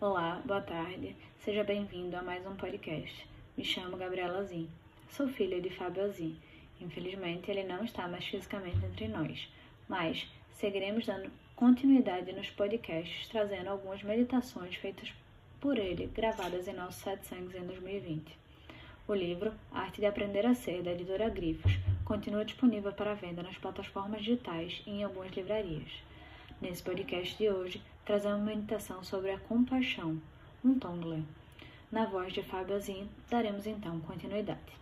Olá, boa tarde, seja bem-vindo a mais um podcast. Me chamo Gabriela Zin, sou filha de Fábio Azin. Infelizmente, ele não está mais fisicamente entre nós, mas seguiremos dando continuidade nos podcasts, trazendo algumas meditações feitas por ele, gravadas em nossos Sete Sangues em 2020. O livro Arte de Aprender a Ser, da editora Grifos, continua disponível para venda nas plataformas digitais e em algumas livrarias. Nesse podcast de hoje, uma meditação sobre a compaixão, um Tonglen. Na voz de Fábio Azin, daremos então continuidade.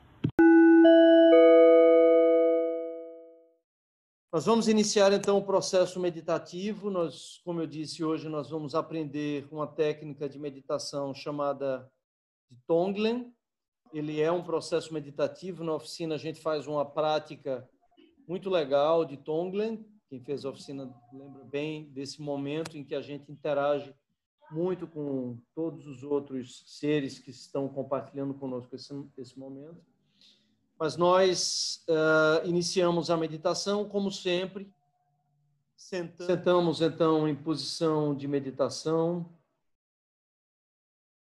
Nós vamos iniciar então o processo meditativo. Nós, como eu disse, hoje nós vamos aprender uma técnica de meditação chamada de Tonglen. Ele é um processo meditativo. Na oficina a gente faz uma prática muito legal de Tonglen. Quem fez a oficina lembra bem desse momento em que a gente interage muito com todos os outros seres que estão compartilhando conosco esse, esse momento. Mas nós uh, iniciamos a meditação, como sempre. Sentamos. Sentamos, então, em posição de meditação.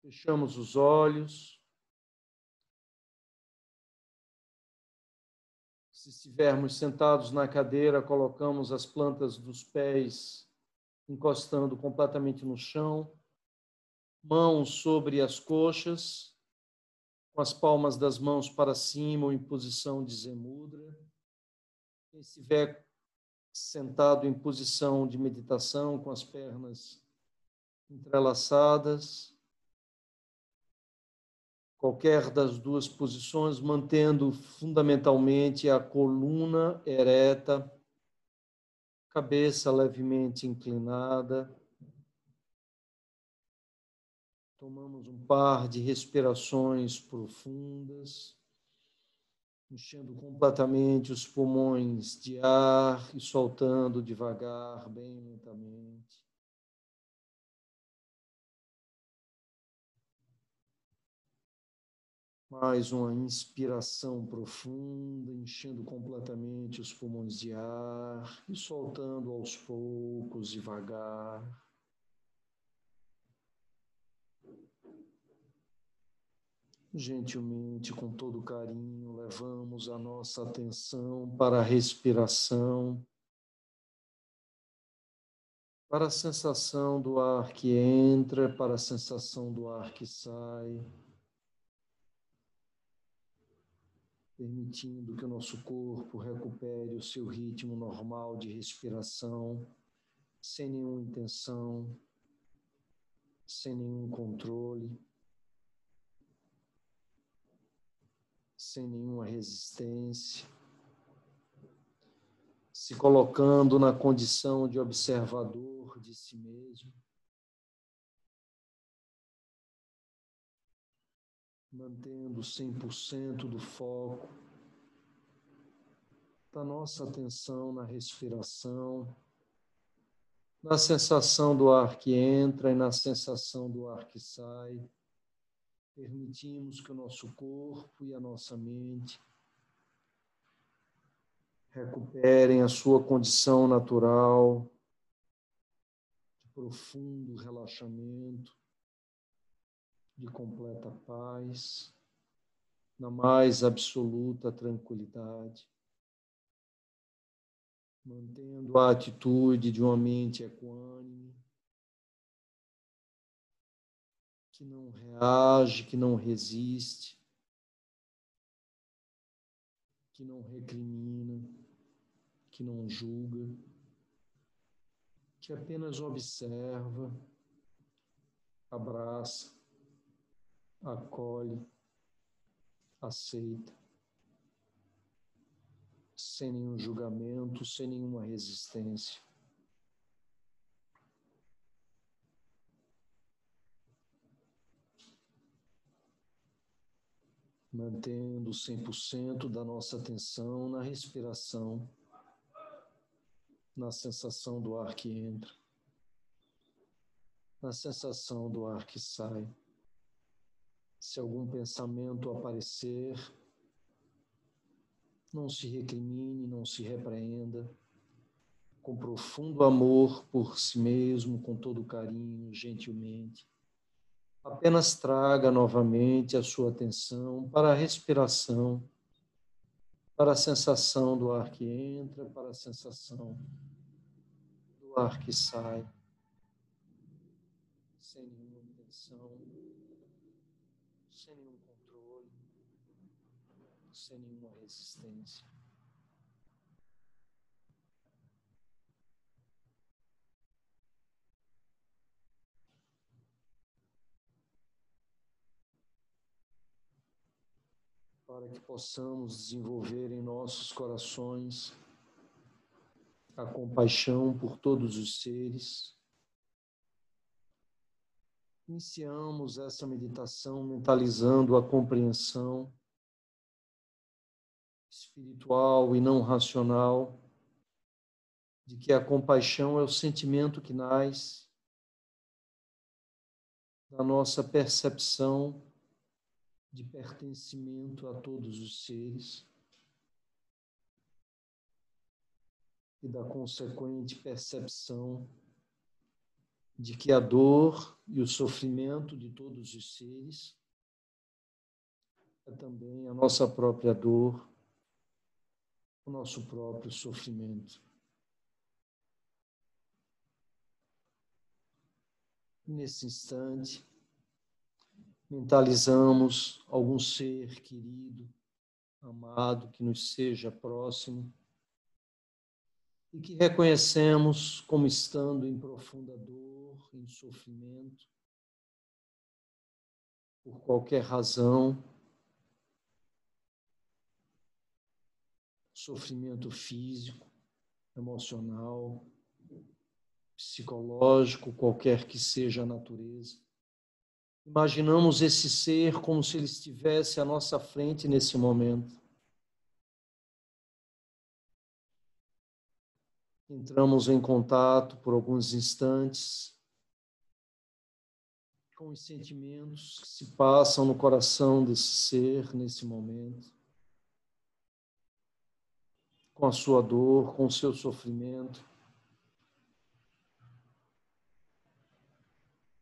Fechamos os olhos. Se estivermos sentados na cadeira, colocamos as plantas dos pés encostando completamente no chão, mãos sobre as coxas, com as palmas das mãos para cima ou em posição de zemudra. Quem estiver sentado em posição de meditação, com as pernas entrelaçadas, qualquer das duas posições, mantendo fundamentalmente a coluna ereta cabeça levemente inclinada. Tomamos um par de respirações profundas, enchendo completamente os pulmões de ar e soltando devagar, bem lentamente. Mais uma inspiração profunda, enchendo completamente os pulmões de ar e soltando aos poucos, devagar. Gentilmente, com todo carinho, levamos a nossa atenção para a respiração, para a sensação do ar que entra, para a sensação do ar que sai. Permitindo que o nosso corpo recupere o seu ritmo normal de respiração, sem nenhuma intenção, sem nenhum controle, sem nenhuma resistência, se colocando na condição de observador de si mesmo. Mantendo 100% do foco da nossa atenção na respiração, na sensação do ar que entra e na sensação do ar que sai. Permitimos que o nosso corpo e a nossa mente recuperem a sua condição natural de profundo relaxamento de completa paz, na mais absoluta tranquilidade, mantendo a atitude de uma mente equânime, que não reage, que não resiste, que não recrimina, que não julga, que apenas observa, abraça, acolhe, aceita, sem nenhum julgamento, sem nenhuma resistência. Mantendo 100% da nossa atenção na respiração, na sensação do ar que entra, na sensação do ar que sai se algum pensamento aparecer, não se recrimine, não se repreenda, com profundo amor por si mesmo, com todo carinho, gentilmente, apenas traga novamente a sua atenção para a respiração, para a sensação do ar que entra, para a sensação do ar que sai, sem nenhuma intenção, sem nenhum controle, sem nenhuma resistência. para que possamos desenvolver em nossos corações a compaixão por todos os seres. Iniciamos essa meditação mentalizando a compreensão espiritual e não racional de que a compaixão é o sentimento que nasce da nossa percepção de pertencimento a todos os seres e da consequente percepção de que a dor e o sofrimento de todos os seres é também a nossa própria dor, o nosso próprio sofrimento. Nesse instante, mentalizamos algum ser querido, amado, que nos seja próximo e que reconhecemos como estando em profunda dor, em sofrimento, por qualquer razão, sofrimento físico, emocional, psicológico, qualquer que seja a natureza. Imaginamos esse ser como se ele estivesse à nossa frente nesse momento. Entramos em contato por alguns instantes com os sentimentos que se passam no coração desse ser nesse momento, com a sua dor, com o seu sofrimento.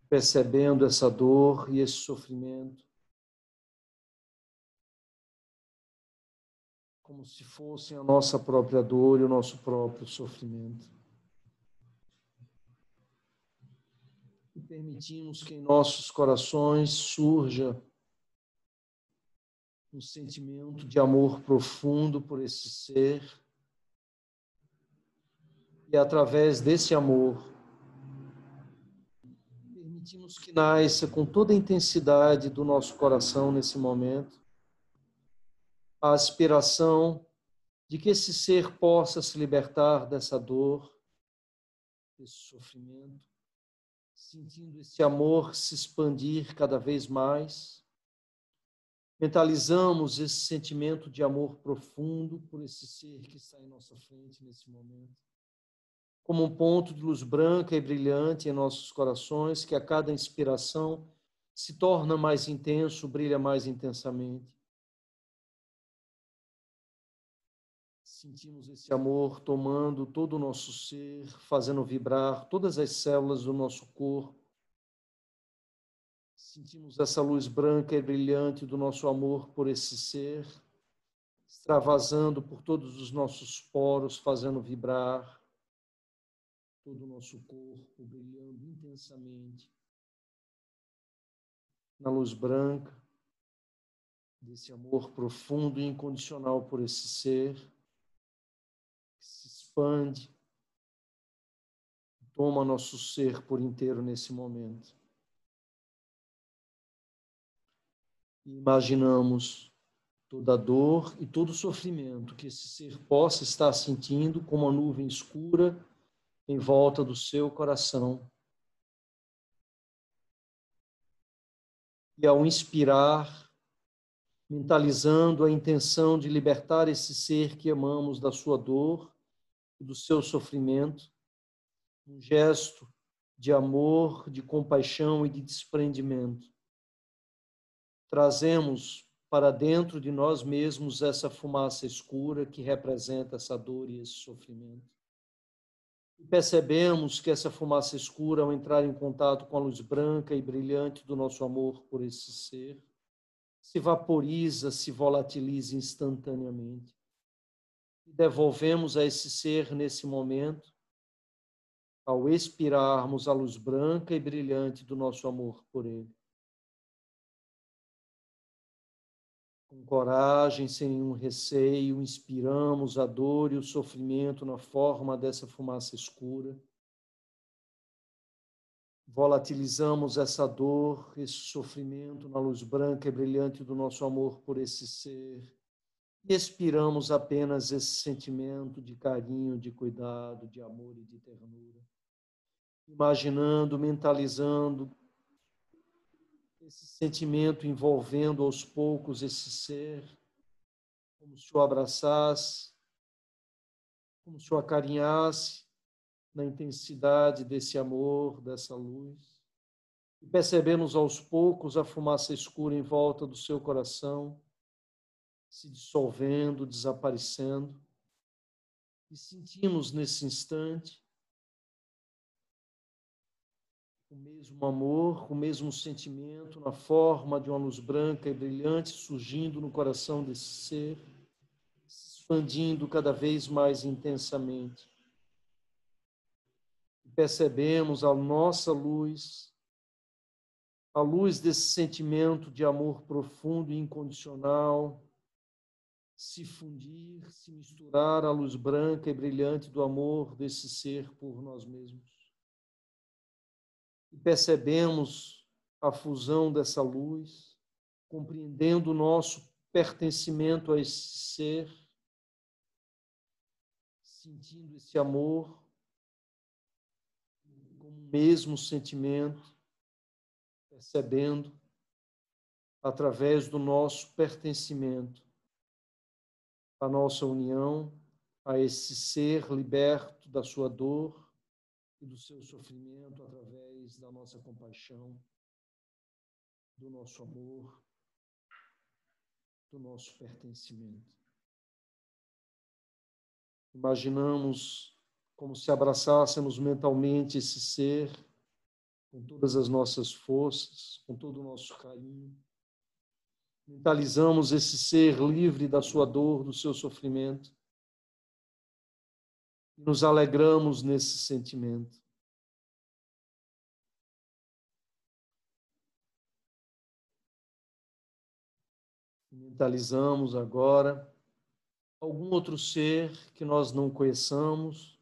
percebendo essa dor e esse sofrimento como se fossem a nossa própria dor e o nosso próprio sofrimento. E permitimos que em nossos corações surja um sentimento de amor profundo por esse ser. E através desse amor, permitimos que nasça com toda a intensidade do nosso coração nesse momento a aspiração de que esse ser possa se libertar dessa dor, desse sofrimento, sentindo esse amor se expandir cada vez mais. Mentalizamos esse sentimento de amor profundo por esse ser que está em nossa frente nesse momento como um ponto de luz branca e brilhante em nossos corações, que a cada inspiração se torna mais intenso, brilha mais intensamente. Sentimos esse amor tomando todo o nosso ser, fazendo vibrar todas as células do nosso corpo. Sentimos essa luz branca e brilhante do nosso amor por esse ser, extravasando por todos os nossos poros, fazendo vibrar todo o nosso corpo brilhando intensamente na luz branca desse amor profundo e incondicional por esse ser expande, toma nosso ser por inteiro nesse momento. Imaginamos toda a dor e todo o sofrimento que esse ser possa estar sentindo como uma nuvem escura em volta do seu coração. E ao inspirar, mentalizando a intenção de libertar esse ser que amamos da sua dor do seu sofrimento, um gesto de amor, de compaixão e de desprendimento. Trazemos para dentro de nós mesmos essa fumaça escura que representa essa dor e esse sofrimento E percebemos que essa fumaça escura, ao entrar em contato com a luz branca e brilhante do nosso amor por esse ser, se vaporiza, se volatiliza instantaneamente. E devolvemos a esse ser nesse momento, ao expirarmos a luz branca e brilhante do nosso amor por ele. Com coragem, sem nenhum receio, inspiramos a dor e o sofrimento na forma dessa fumaça escura. Volatilizamos essa dor, esse sofrimento na luz branca e brilhante do nosso amor por esse ser. E expiramos apenas esse sentimento de carinho, de cuidado, de amor e de ternura. Imaginando, mentalizando, esse sentimento envolvendo aos poucos esse ser, como se o abraçasse, como se o acarinhasse na intensidade desse amor, dessa luz. E percebemos aos poucos a fumaça escura em volta do seu coração, se dissolvendo, desaparecendo. E sentimos nesse instante o mesmo amor, o mesmo sentimento na forma de uma luz branca e brilhante surgindo no coração desse ser, se expandindo cada vez mais intensamente. Percebemos a nossa luz, a luz desse sentimento de amor profundo e incondicional, se fundir, se misturar à luz branca e brilhante do amor desse ser por nós mesmos. E percebemos a fusão dessa luz, compreendendo o nosso pertencimento a esse ser, sentindo esse amor como o mesmo sentimento, percebendo através do nosso pertencimento, a nossa união a esse ser liberto da sua dor e do seu sofrimento através da nossa compaixão, do nosso amor, do nosso pertencimento. Imaginamos como se abraçássemos mentalmente esse ser com todas as nossas forças, com todo o nosso carinho. Mentalizamos esse ser livre da sua dor, do seu sofrimento nos alegramos nesse sentimento. Mentalizamos agora algum outro ser que nós não conheçamos,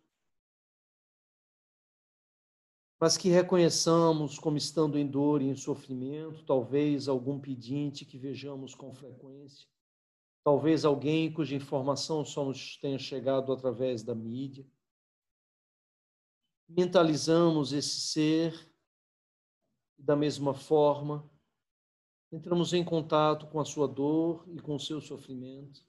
mas que reconheçamos como estando em dor e em sofrimento, talvez algum pedinte que vejamos com frequência talvez alguém cuja informação só nos tenha chegado através da mídia. Mentalizamos esse ser da mesma forma, entramos em contato com a sua dor e com o seu sofrimento.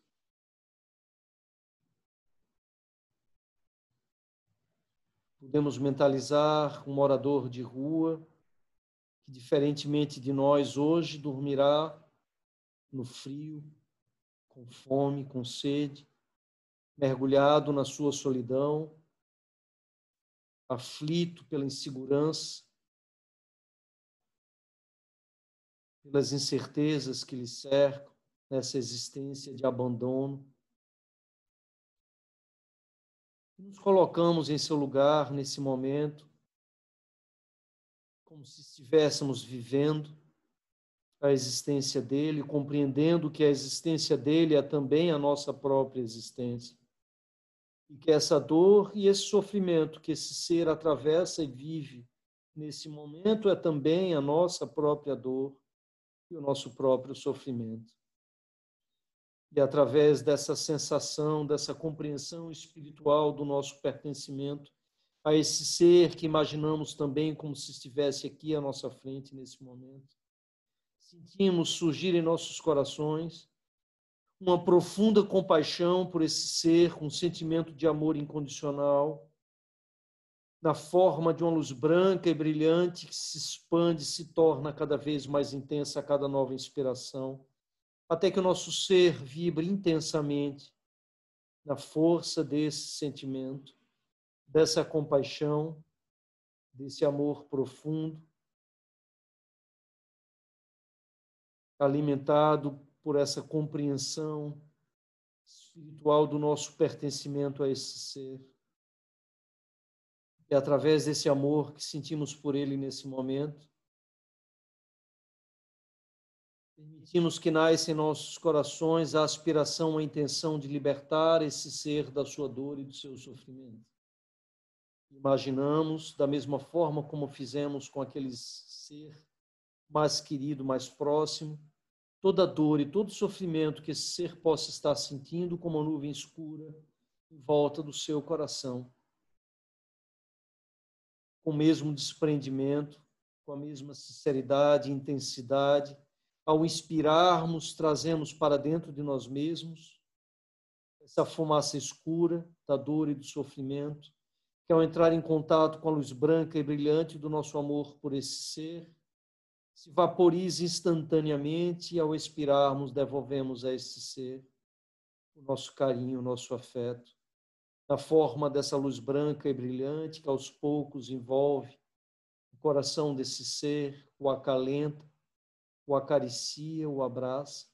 Podemos mentalizar um morador de rua que, diferentemente de nós hoje, dormirá no frio, com fome, com sede, mergulhado na sua solidão, aflito pela insegurança, pelas incertezas que lhe cercam nessa existência de abandono. Nos colocamos em seu lugar nesse momento, como se estivéssemos vivendo a existência dele, compreendendo que a existência dele é também a nossa própria existência. E que essa dor e esse sofrimento que esse ser atravessa e vive nesse momento é também a nossa própria dor e o nosso próprio sofrimento. E através dessa sensação, dessa compreensão espiritual do nosso pertencimento a esse ser que imaginamos também como se estivesse aqui à nossa frente nesse momento, sentimos surgir em nossos corações uma profunda compaixão por esse ser, um sentimento de amor incondicional, na forma de uma luz branca e brilhante que se expande, se torna cada vez mais intensa a cada nova inspiração, até que o nosso ser vibre intensamente na força desse sentimento dessa compaixão, desse amor profundo, alimentado por essa compreensão espiritual do nosso pertencimento a esse ser. E através desse amor que sentimos por ele nesse momento, permitimos que nasça em nossos corações a aspiração, a intenção de libertar esse ser da sua dor e do seu sofrimento. Imaginamos, da mesma forma como fizemos com aquele ser mais querido, mais próximo, toda dor e todo sofrimento que esse ser possa estar sentindo como uma nuvem escura em volta do seu coração com o mesmo desprendimento, com a mesma sinceridade e intensidade. Ao inspirarmos, trazemos para dentro de nós mesmos essa fumaça escura da dor e do sofrimento, que ao entrar em contato com a luz branca e brilhante do nosso amor por esse ser, se vaporiza instantaneamente e ao expirarmos devolvemos a esse ser o nosso carinho, o nosso afeto. Na forma dessa luz branca e brilhante que aos poucos envolve o coração desse ser, o acalenta, o acaricia, o abraça.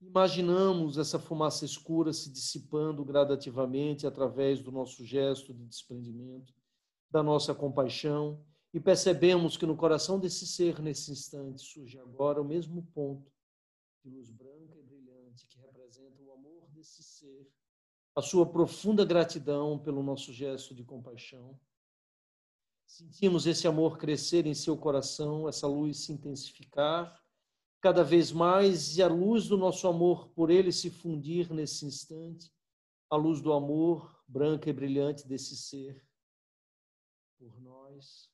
Imaginamos essa fumaça escura se dissipando gradativamente através do nosso gesto de desprendimento, da nossa compaixão, e percebemos que no coração desse ser, nesse instante, surge agora o mesmo ponto de luz branca e brilhante que representa o amor desse ser a sua profunda gratidão pelo nosso gesto de compaixão. Sentimos esse amor crescer em seu coração, essa luz se intensificar cada vez mais e a luz do nosso amor por ele se fundir nesse instante, a luz do amor branca e brilhante desse ser por nós.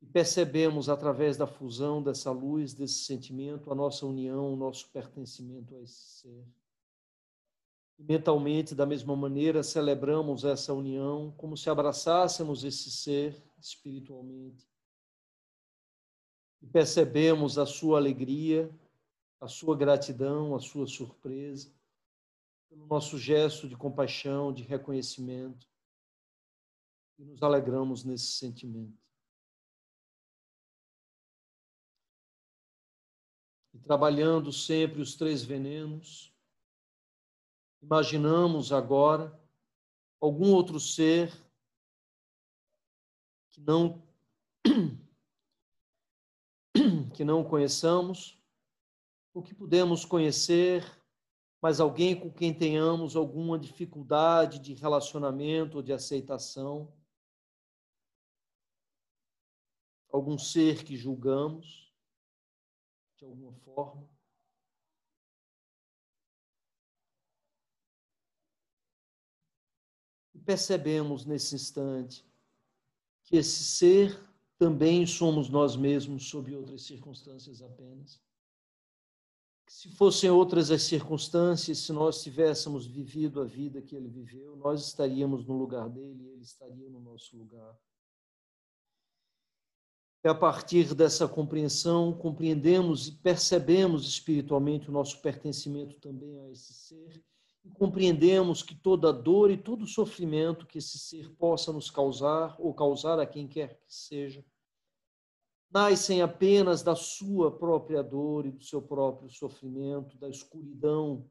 E percebemos através da fusão dessa luz, desse sentimento, a nossa união, o nosso pertencimento a esse ser. E mentalmente, da mesma maneira, celebramos essa união como se abraçássemos esse ser espiritualmente. E percebemos a sua alegria, a sua gratidão, a sua surpresa, pelo nosso gesto de compaixão, de reconhecimento. E nos alegramos nesse sentimento. E trabalhando sempre os três venenos, Imaginamos agora algum outro ser que não que não conheçamos, ou que podemos conhecer, mas alguém com quem tenhamos alguma dificuldade de relacionamento ou de aceitação, algum ser que julgamos de alguma forma. Percebemos nesse instante que esse ser também somos nós mesmos sob outras circunstâncias apenas. Se fossem outras as circunstâncias, se nós tivéssemos vivido a vida que ele viveu, nós estaríamos no lugar dele e ele estaria no nosso lugar. É a partir dessa compreensão, compreendemos e percebemos espiritualmente o nosso pertencimento também a esse ser compreendemos que toda dor e todo sofrimento que esse ser possa nos causar ou causar a quem quer que seja, nascem apenas da sua própria dor e do seu próprio sofrimento, da escuridão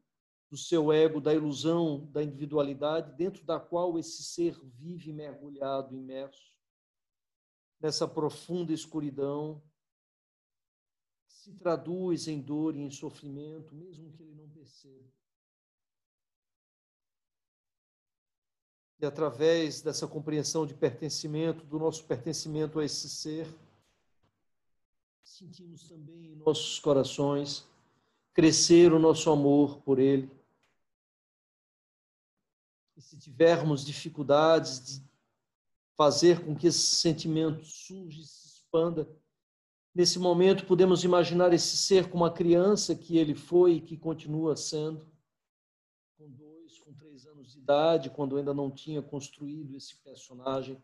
do seu ego, da ilusão da individualidade dentro da qual esse ser vive mergulhado, imerso nessa profunda escuridão se traduz em dor e em sofrimento, mesmo que ele não perceba. E através dessa compreensão de pertencimento, do nosso pertencimento a esse ser, sentimos também em nossos corações crescer o nosso amor por ele. E se tivermos dificuldades de fazer com que esse sentimento surja e se expanda, nesse momento podemos imaginar esse ser como a criança que ele foi e que continua sendo idade, quando ainda não tinha construído esse personagem,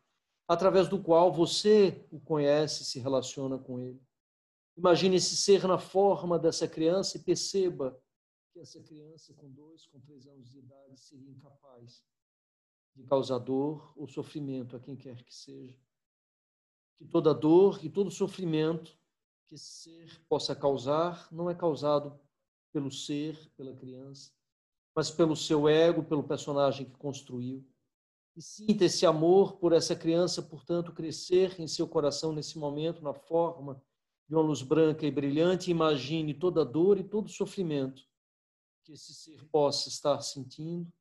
através do qual você o conhece, se relaciona com ele. Imagine esse ser na forma dessa criança e perceba que essa criança com dois, com três anos de idade seria incapaz de causar dor ou sofrimento a quem quer que seja. Que toda dor e todo sofrimento que esse ser possa causar não é causado pelo ser, pela criança, mas pelo seu ego, pelo personagem que construiu. E sinta esse amor por essa criança, portanto, crescer em seu coração nesse momento, na forma de uma luz branca e brilhante. Imagine toda a dor e todo o sofrimento que esse ser possa estar sentindo,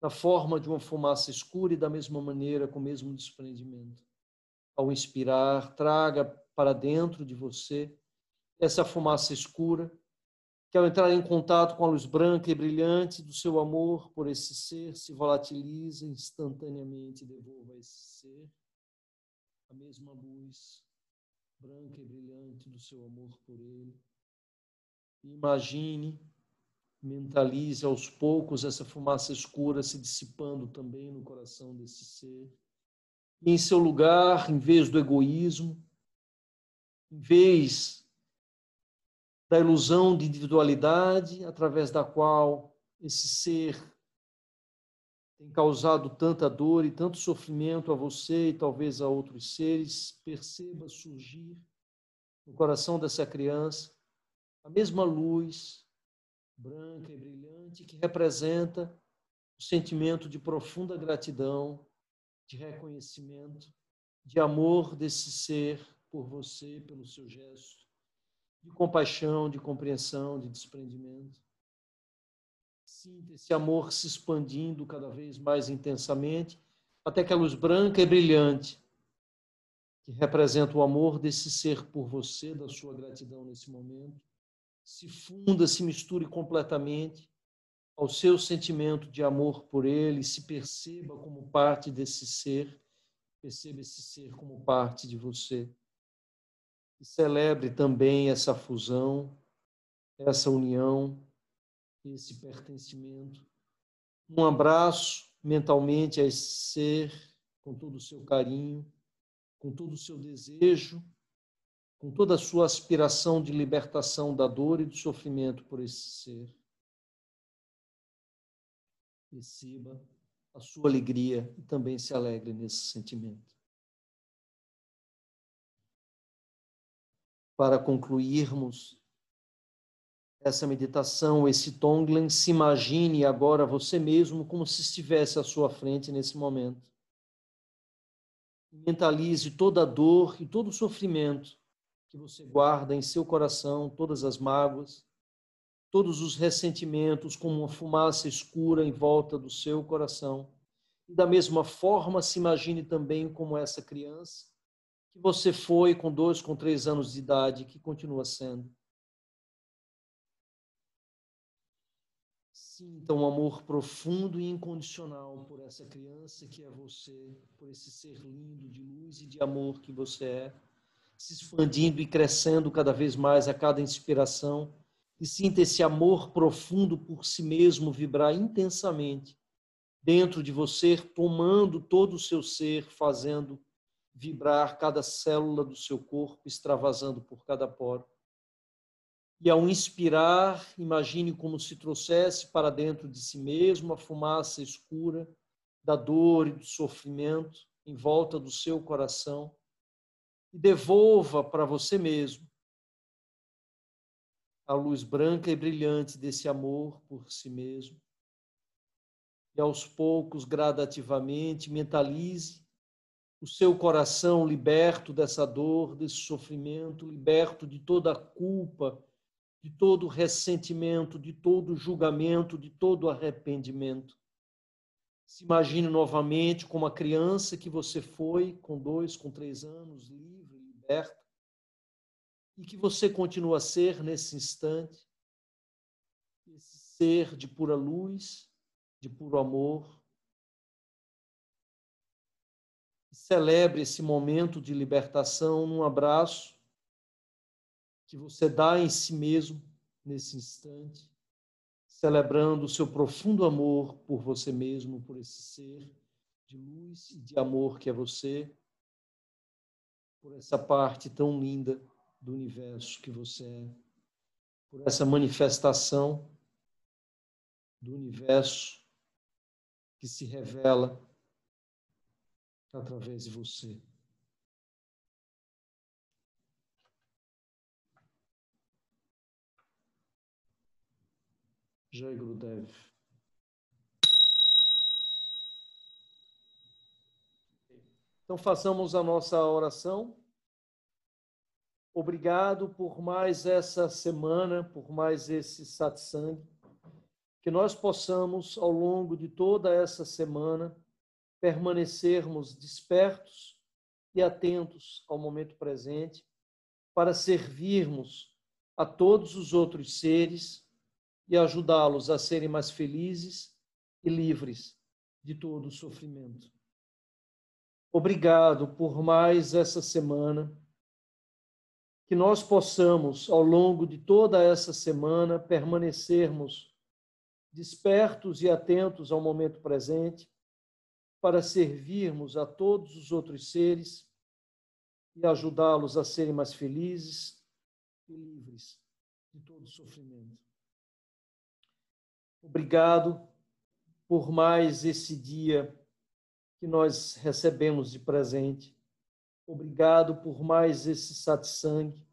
na forma de uma fumaça escura e da mesma maneira, com o mesmo desprendimento. Ao inspirar, traga para dentro de você essa fumaça escura que ao entrar em contato com a luz branca e brilhante do seu amor por esse ser, se volatiliza instantaneamente devolva a esse ser a mesma luz branca e brilhante do seu amor por ele. Imagine, mentalize aos poucos essa fumaça escura se dissipando também no coração desse ser. E em seu lugar, em vez do egoísmo, em vez da ilusão de individualidade através da qual esse ser tem causado tanta dor e tanto sofrimento a você e talvez a outros seres, perceba surgir no coração dessa criança a mesma luz branca e brilhante que representa o sentimento de profunda gratidão, de reconhecimento, de amor desse ser por você, pelo seu gesto de compaixão, de compreensão, de desprendimento. Sinta esse amor se expandindo cada vez mais intensamente, até que a luz branca e brilhante, que representa o amor desse ser por você, da sua gratidão nesse momento, se funda, se misture completamente ao seu sentimento de amor por ele, se perceba como parte desse ser, perceba esse ser como parte de você e celebre também essa fusão, essa união, esse pertencimento. Um abraço mentalmente a esse ser, com todo o seu carinho, com todo o seu desejo, com toda a sua aspiração de libertação da dor e do sofrimento por esse ser. Receba a sua alegria e também se alegre nesse sentimento. Para concluirmos essa meditação, esse Tonglen, se imagine agora você mesmo como se estivesse à sua frente nesse momento. Mentalize toda a dor e todo o sofrimento que você guarda em seu coração, todas as mágoas, todos os ressentimentos como uma fumaça escura em volta do seu coração. E da mesma forma, se imagine também como essa criança que você foi com dois, com três anos de idade, que continua sendo. Sinta um amor profundo e incondicional por essa criança que é você, por esse ser lindo de luz e de amor que você é, se expandindo e crescendo cada vez mais a cada inspiração. E sinta esse amor profundo por si mesmo vibrar intensamente dentro de você, tomando todo o seu ser, fazendo vibrar cada célula do seu corpo, extravasando por cada poro. E ao inspirar, imagine como se trouxesse para dentro de si mesmo a fumaça escura da dor e do sofrimento em volta do seu coração e devolva para você mesmo a luz branca e brilhante desse amor por si mesmo. E aos poucos, gradativamente, mentalize o seu coração liberto dessa dor, desse sofrimento, liberto de toda a culpa, de todo o ressentimento, de todo o julgamento, de todo o arrependimento. Se imagine novamente como a criança que você foi com dois, com três anos, livre, liberta, e que você continua a ser nesse instante, esse ser de pura luz, de puro amor, celebre esse momento de libertação num abraço que você dá em si mesmo nesse instante, celebrando o seu profundo amor por você mesmo, por esse ser de luz e de amor que é você, por essa parte tão linda do universo que você é, por essa manifestação do universo que se revela através de você. Jai Gurudev. Então façamos a nossa oração. Obrigado por mais essa semana, por mais esse satsang. Que nós possamos, ao longo de toda essa semana, permanecermos despertos e atentos ao momento presente, para servirmos a todos os outros seres e ajudá-los a serem mais felizes e livres de todo o sofrimento. Obrigado por mais essa semana. Que nós possamos, ao longo de toda essa semana, permanecermos despertos e atentos ao momento presente, para servirmos a todos os outros seres e ajudá-los a serem mais felizes e livres de todo sofrimento. Obrigado por mais esse dia que nós recebemos de presente. Obrigado por mais esse satsang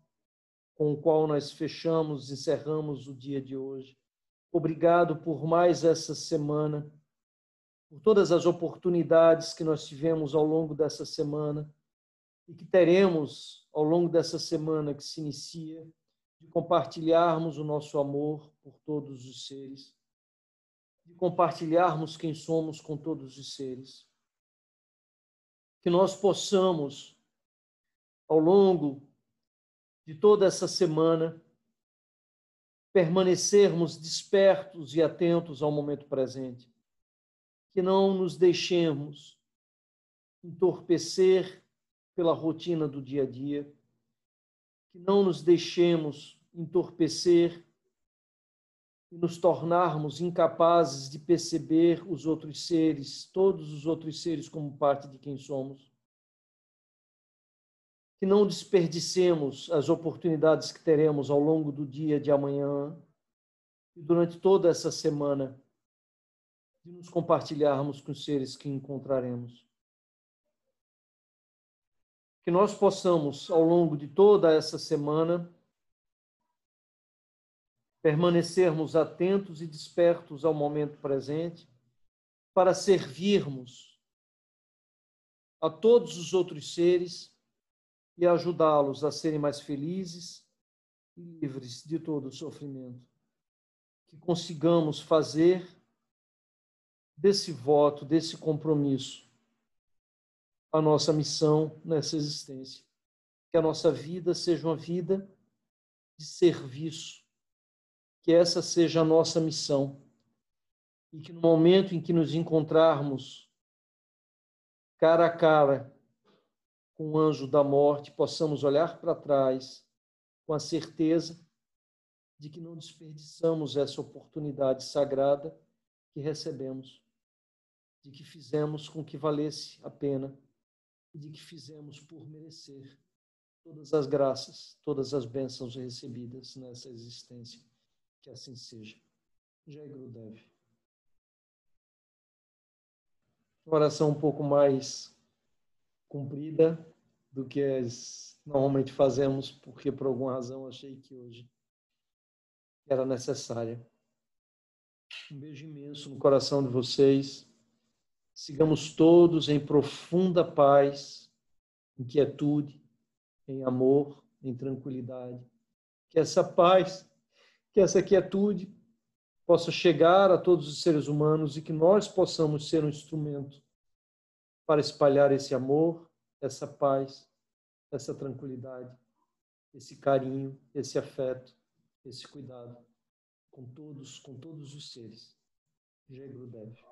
com o qual nós fechamos, encerramos o dia de hoje. Obrigado por mais essa semana, por todas as oportunidades que nós tivemos ao longo dessa semana e que teremos ao longo dessa semana que se inicia, de compartilharmos o nosso amor por todos os seres de compartilharmos quem somos com todos os seres. Que nós possamos, ao longo de toda essa semana, permanecermos despertos e atentos ao momento presente. Que não nos deixemos entorpecer pela rotina do dia a dia, que não nos deixemos entorpecer e nos tornarmos incapazes de perceber os outros seres, todos os outros seres, como parte de quem somos. Que não desperdicemos as oportunidades que teremos ao longo do dia de amanhã e durante toda essa semana de nos compartilharmos com os seres que encontraremos. Que nós possamos, ao longo de toda essa semana, permanecermos atentos e despertos ao momento presente, para servirmos a todos os outros seres e ajudá-los a serem mais felizes e livres de todo o sofrimento. Que consigamos fazer desse voto, desse compromisso, a nossa missão nessa existência. Que a nossa vida seja uma vida de serviço. Que essa seja a nossa missão. E que no momento em que nos encontrarmos cara a cara com o anjo da morte, possamos olhar para trás com a certeza de que não desperdiçamos essa oportunidade sagrada que recebemos, de que fizemos com que valesse a pena e de que fizemos por merecer todas as graças, todas as bênçãos recebidas nessa existência. Que assim seja. Jai Gurudev. Oração um pouco mais comprida do que as normalmente fazemos, porque por alguma razão achei que hoje era necessária. Um beijo imenso no coração de vocês. Sigamos todos em profunda paz, em quietude, em amor, em tranquilidade. Que essa paz que essa quietude possa chegar a todos os seres humanos e que nós possamos ser um instrumento para espalhar esse amor, essa paz, essa tranquilidade, esse carinho, esse afeto, esse cuidado com todos, com todos os seres. Jai Gurudev.